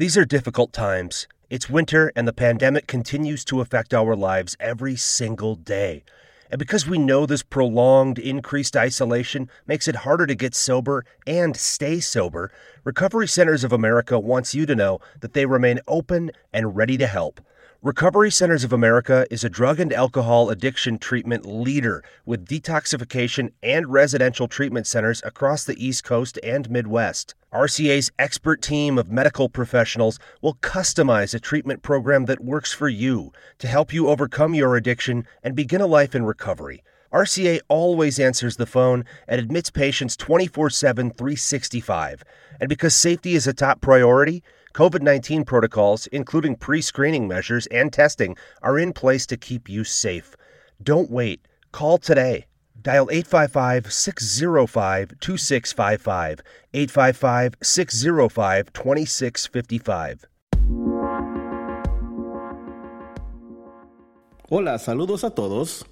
These are difficult times. It's winter, and the pandemic continues to affect our lives every single day. And because we know this prolonged, increased isolation makes it harder to get sober and stay sober, Recovery Centers of America wants you to know that they remain open and ready to help. Recovery Centers of America is a drug and alcohol addiction treatment leader with detoxification and residential treatment centers across the East Coast and Midwest. RCA's expert team of medical professionals will customize a treatment program that works for you to help you overcome your addiction and begin a life in recovery. RCA always answers the phone and admits patients 24 7, 365. And because safety is a top priority, COVID 19 protocols, including pre screening measures and testing, are in place to keep you safe. Don't wait. Call today. Dial 855 605 2655. 855 605 2655. Hola, saludos a todos.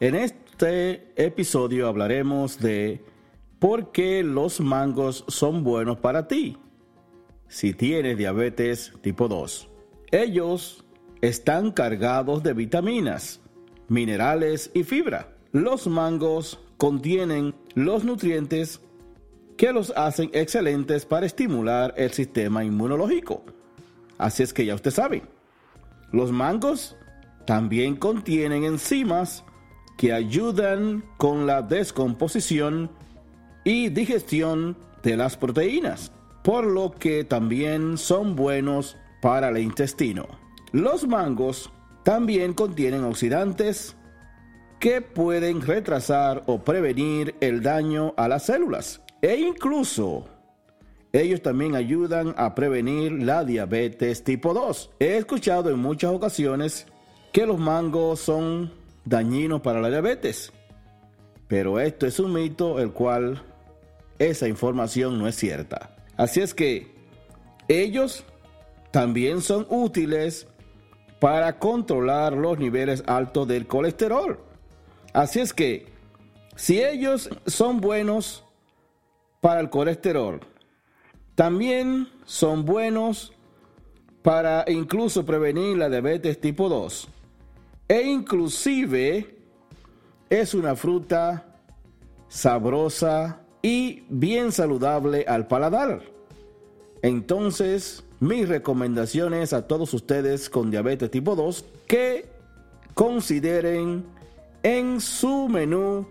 En este episodio hablaremos de por qué los mangos son buenos para ti si tienes diabetes tipo 2. Ellos están cargados de vitaminas, minerales y fibra. Los mangos contienen los nutrientes que los hacen excelentes para estimular el sistema inmunológico. Así es que ya usted sabe. Los mangos también contienen enzimas que ayudan con la descomposición y digestión de las proteínas por lo que también son buenos para el intestino. Los mangos también contienen oxidantes que pueden retrasar o prevenir el daño a las células e incluso ellos también ayudan a prevenir la diabetes tipo 2. He escuchado en muchas ocasiones que los mangos son dañinos para la diabetes, pero esto es un mito el cual esa información no es cierta. Así es que ellos también son útiles para controlar los niveles altos del colesterol. Así es que si ellos son buenos para el colesterol, también son buenos para incluso prevenir la diabetes tipo 2. E inclusive es una fruta sabrosa y bien saludable al paladar. Entonces, mis recomendaciones a todos ustedes con diabetes tipo 2 que consideren en su menú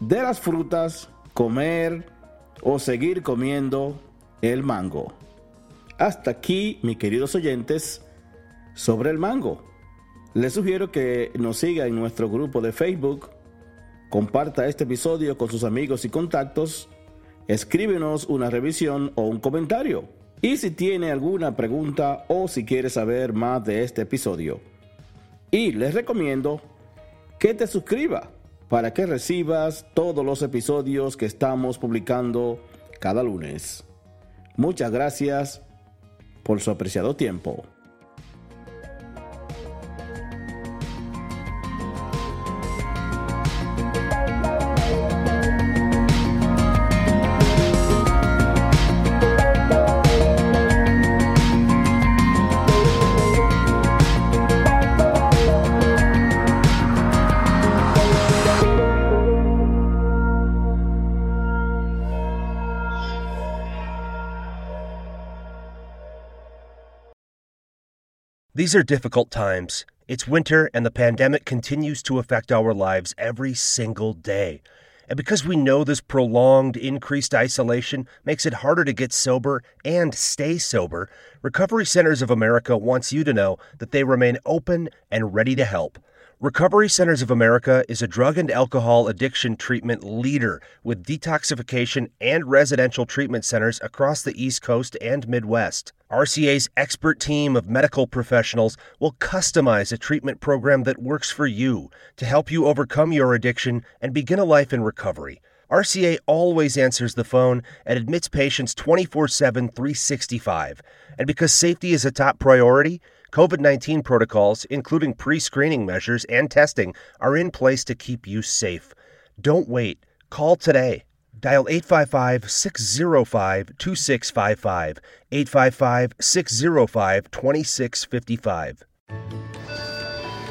de las frutas comer o seguir comiendo el mango. Hasta aquí, mis queridos oyentes, sobre el mango. Les sugiero que nos siga en nuestro grupo de Facebook Comparta este episodio con sus amigos y contactos. Escríbenos una revisión o un comentario. Y si tiene alguna pregunta o si quiere saber más de este episodio. Y les recomiendo que te suscriba para que recibas todos los episodios que estamos publicando cada lunes. Muchas gracias por su apreciado tiempo. These are difficult times. It's winter, and the pandemic continues to affect our lives every single day. And because we know this prolonged, increased isolation makes it harder to get sober and stay sober, Recovery Centers of America wants you to know that they remain open and ready to help. Recovery Centers of America is a drug and alcohol addiction treatment leader with detoxification and residential treatment centers across the East Coast and Midwest. RCA's expert team of medical professionals will customize a treatment program that works for you to help you overcome your addiction and begin a life in recovery. RCA always answers the phone and admits patients 24 7, 365. And because safety is a top priority, COVID 19 protocols, including pre screening measures and testing, are in place to keep you safe. Don't wait. Call today. Dial 855 605 2655. 855 605 2655.